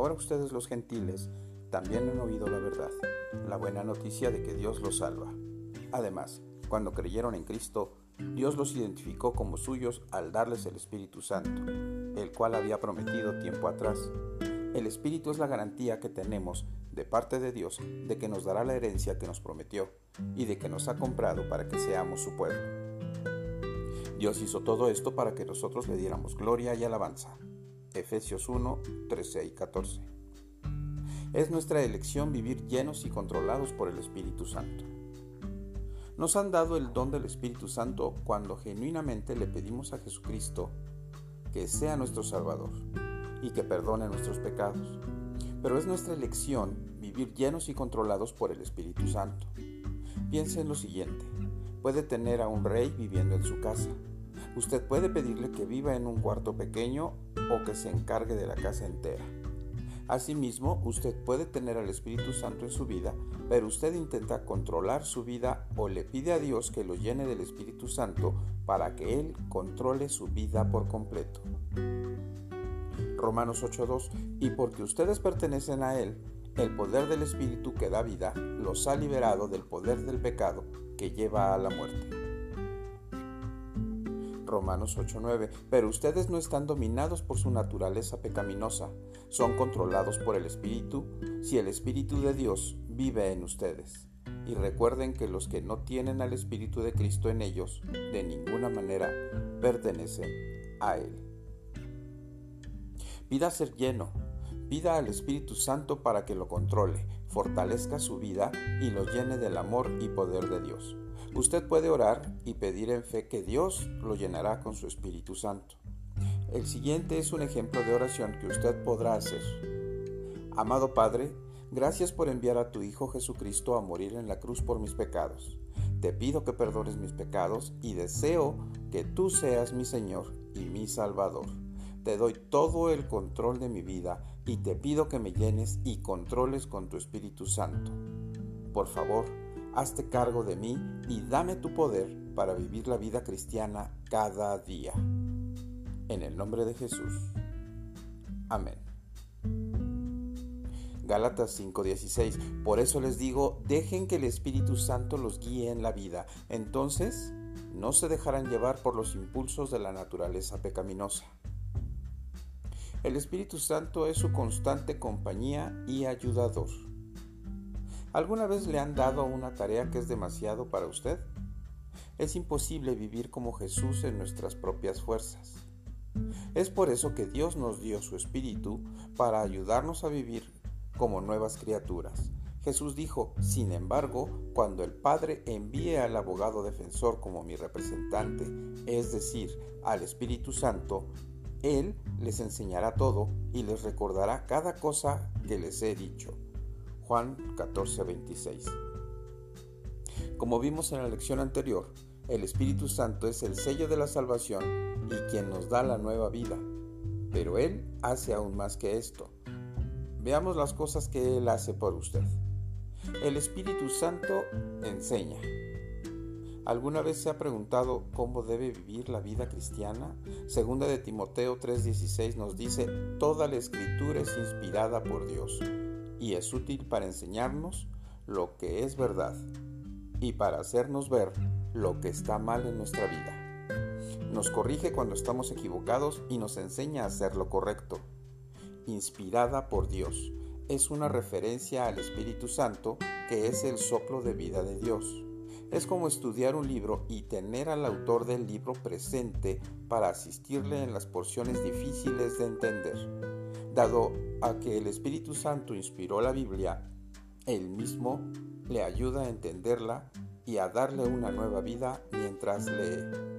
ahora ustedes los gentiles también han oído la verdad, la buena noticia de que Dios los salva. Además, cuando creyeron en Cristo, Dios los identificó como suyos al darles el Espíritu Santo, el cual había prometido tiempo atrás. El Espíritu es la garantía que tenemos de parte de Dios de que nos dará la herencia que nos prometió y de que nos ha comprado para que seamos su pueblo. Dios hizo todo esto para que nosotros le diéramos gloria y alabanza. Efesios 1, 13 y 14. Es nuestra elección vivir llenos y controlados por el Espíritu Santo. Nos han dado el don del Espíritu Santo cuando genuinamente le pedimos a Jesucristo que sea nuestro Salvador y que perdone nuestros pecados. Pero es nuestra elección vivir llenos y controlados por el Espíritu Santo. Piense en lo siguiente. Puede tener a un rey viviendo en su casa. Usted puede pedirle que viva en un cuarto pequeño o que se encargue de la casa entera. Asimismo, usted puede tener al Espíritu Santo en su vida, pero usted intenta controlar su vida o le pide a Dios que lo llene del Espíritu Santo para que Él controle su vida por completo. Romanos 8.2 Y porque ustedes pertenecen a Él, el poder del Espíritu que da vida los ha liberado del poder del pecado que lleva a la muerte. Romanos 8:9, pero ustedes no están dominados por su naturaleza pecaminosa, son controlados por el Espíritu si el Espíritu de Dios vive en ustedes. Y recuerden que los que no tienen al Espíritu de Cristo en ellos, de ninguna manera pertenecen a Él. Pida ser lleno, pida al Espíritu Santo para que lo controle, fortalezca su vida y lo llene del amor y poder de Dios. Usted puede orar y pedir en fe que Dios lo llenará con su Espíritu Santo. El siguiente es un ejemplo de oración que usted podrá hacer. Amado Padre, gracias por enviar a tu Hijo Jesucristo a morir en la cruz por mis pecados. Te pido que perdones mis pecados y deseo que tú seas mi Señor y mi Salvador. Te doy todo el control de mi vida y te pido que me llenes y controles con tu Espíritu Santo. Por favor, hazte cargo de mí y dame tu poder para vivir la vida cristiana cada día. En el nombre de Jesús. Amén. Gálatas 5:16. Por eso les digo, dejen que el Espíritu Santo los guíe en la vida. Entonces, no se dejarán llevar por los impulsos de la naturaleza pecaminosa. El Espíritu Santo es su constante compañía y ayudador. ¿Alguna vez le han dado una tarea que es demasiado para usted? Es imposible vivir como Jesús en nuestras propias fuerzas. Es por eso que Dios nos dio su Espíritu para ayudarnos a vivir como nuevas criaturas. Jesús dijo, sin embargo, cuando el Padre envíe al abogado defensor como mi representante, es decir, al Espíritu Santo, Él les enseñará todo y les recordará cada cosa que les he dicho. Juan 14:26. Como vimos en la lección anterior, el Espíritu Santo es el sello de la salvación y quien nos da la nueva vida. Pero Él hace aún más que esto. Veamos las cosas que Él hace por usted. El Espíritu Santo enseña. ¿Alguna vez se ha preguntado cómo debe vivir la vida cristiana? Segunda de Timoteo 3:16 nos dice, toda la escritura es inspirada por Dios y es útil para enseñarnos lo que es verdad y para hacernos ver lo que está mal en nuestra vida. Nos corrige cuando estamos equivocados y nos enseña a hacer lo correcto. Inspirada por Dios. Es una referencia al Espíritu Santo que es el soplo de vida de Dios. Es como estudiar un libro y tener al autor del libro presente para asistirle en las porciones difíciles de entender. Dado a que el Espíritu Santo inspiró la Biblia, él mismo le ayuda a entenderla y a darle una nueva vida mientras lee.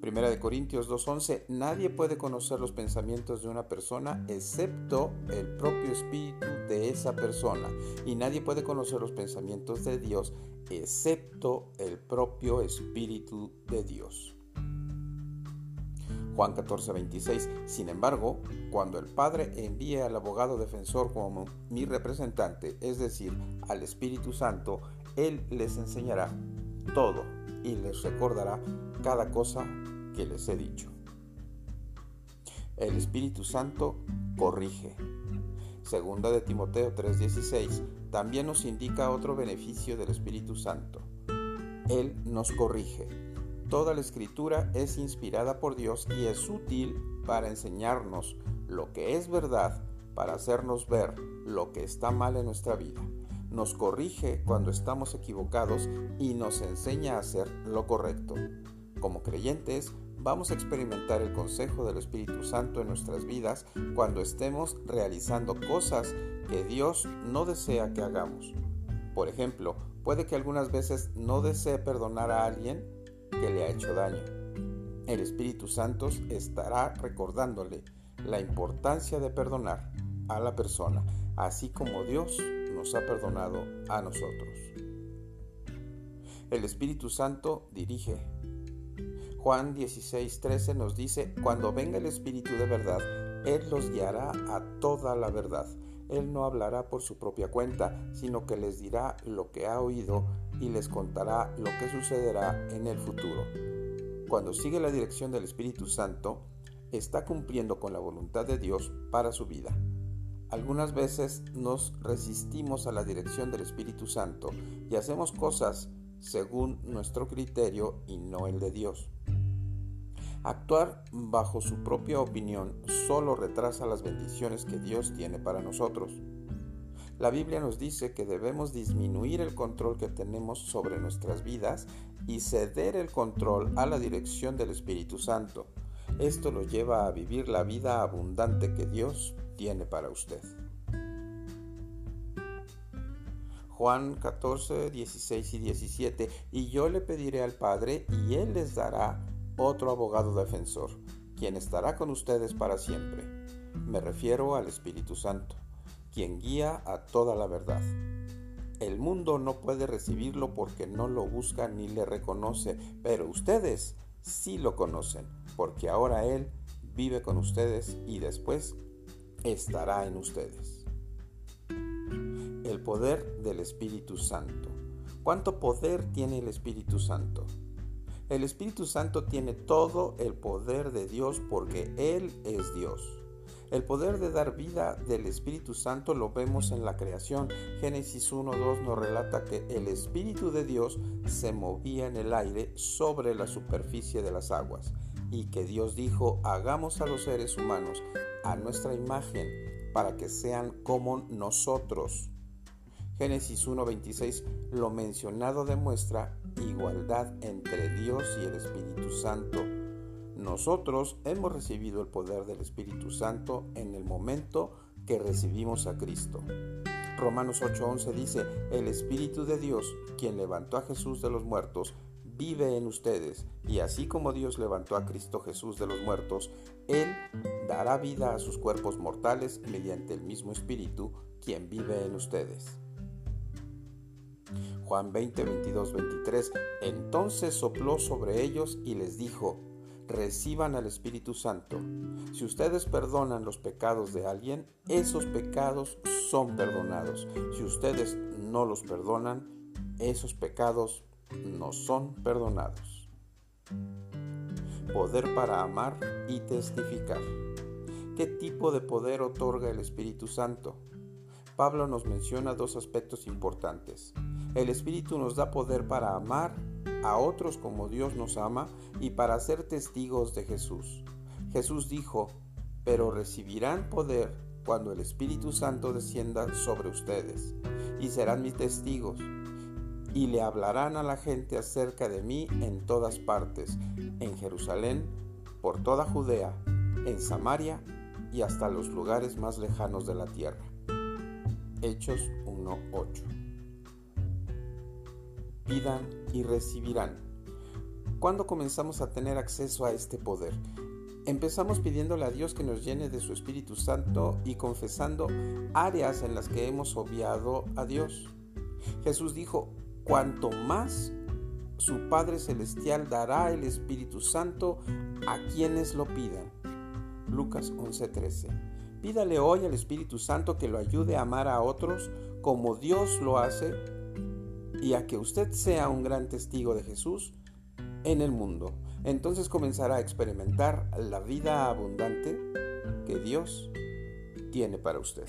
Primera de Corintios 2.11 Nadie puede conocer los pensamientos de una persona excepto el propio espíritu de esa persona. Y nadie puede conocer los pensamientos de Dios excepto el propio espíritu de Dios. Juan 14, 26. Sin embargo, cuando el Padre envíe al abogado defensor como mi representante, es decir, al Espíritu Santo, Él les enseñará todo y les recordará cada cosa que les he dicho. El Espíritu Santo corrige. Segunda de Timoteo 3:16 también nos indica otro beneficio del Espíritu Santo. Él nos corrige. Toda la escritura es inspirada por Dios y es útil para enseñarnos lo que es verdad, para hacernos ver lo que está mal en nuestra vida. Nos corrige cuando estamos equivocados y nos enseña a hacer lo correcto. Como creyentes, vamos a experimentar el consejo del Espíritu Santo en nuestras vidas cuando estemos realizando cosas que Dios no desea que hagamos. Por ejemplo, puede que algunas veces no desee perdonar a alguien que le ha hecho daño. El Espíritu Santo estará recordándole la importancia de perdonar a la persona, así como Dios nos ha perdonado a nosotros. El Espíritu Santo dirige, Juan 16:13 nos dice, cuando venga el Espíritu de verdad, Él los guiará a toda la verdad. Él no hablará por su propia cuenta, sino que les dirá lo que ha oído y les contará lo que sucederá en el futuro. Cuando sigue la dirección del Espíritu Santo, está cumpliendo con la voluntad de Dios para su vida. Algunas veces nos resistimos a la dirección del Espíritu Santo y hacemos cosas según nuestro criterio y no el de Dios. Actuar bajo su propia opinión solo retrasa las bendiciones que Dios tiene para nosotros. La Biblia nos dice que debemos disminuir el control que tenemos sobre nuestras vidas y ceder el control a la dirección del Espíritu Santo. Esto lo lleva a vivir la vida abundante que Dios tiene para usted. Juan 14, 16 y 17, y yo le pediré al Padre, y Él les dará otro abogado defensor, quien estará con ustedes para siempre. Me refiero al Espíritu Santo, quien guía a toda la verdad. El mundo no puede recibirlo porque no lo busca ni le reconoce, pero ustedes sí lo conocen, porque ahora Él vive con ustedes y después estará en ustedes. El poder del Espíritu Santo. ¿Cuánto poder tiene el Espíritu Santo? El Espíritu Santo tiene todo el poder de Dios porque Él es Dios. El poder de dar vida del Espíritu Santo lo vemos en la creación. Génesis 1.2 nos relata que el Espíritu de Dios se movía en el aire sobre la superficie de las aguas y que Dios dijo, hagamos a los seres humanos a nuestra imagen para que sean como nosotros. Génesis 1.26 lo mencionado demuestra igualdad entre Dios y el Espíritu Santo. Nosotros hemos recibido el poder del Espíritu Santo en el momento que recibimos a Cristo. Romanos 8:11 dice, el Espíritu de Dios, quien levantó a Jesús de los muertos, vive en ustedes, y así como Dios levantó a Cristo Jesús de los muertos, Él dará vida a sus cuerpos mortales mediante el mismo Espíritu, quien vive en ustedes. Juan 20, 22, 23. Entonces sopló sobre ellos y les dijo, reciban al Espíritu Santo. Si ustedes perdonan los pecados de alguien, esos pecados son perdonados. Si ustedes no los perdonan, esos pecados no son perdonados. Poder para amar y testificar. ¿Qué tipo de poder otorga el Espíritu Santo? Pablo nos menciona dos aspectos importantes. El Espíritu nos da poder para amar a otros como Dios nos ama y para ser testigos de Jesús. Jesús dijo, pero recibirán poder cuando el Espíritu Santo descienda sobre ustedes, y serán mis testigos, y le hablarán a la gente acerca de mí en todas partes, en Jerusalén, por toda Judea, en Samaria y hasta los lugares más lejanos de la tierra. Hechos 1.8 pidan y recibirán. ¿Cuándo comenzamos a tener acceso a este poder? Empezamos pidiéndole a Dios que nos llene de su Espíritu Santo y confesando áreas en las que hemos obviado a Dios. Jesús dijo, cuanto más su Padre Celestial dará el Espíritu Santo a quienes lo pidan. Lucas 11:13. Pídale hoy al Espíritu Santo que lo ayude a amar a otros como Dios lo hace y a que usted sea un gran testigo de Jesús en el mundo. Entonces comenzará a experimentar la vida abundante que Dios tiene para usted.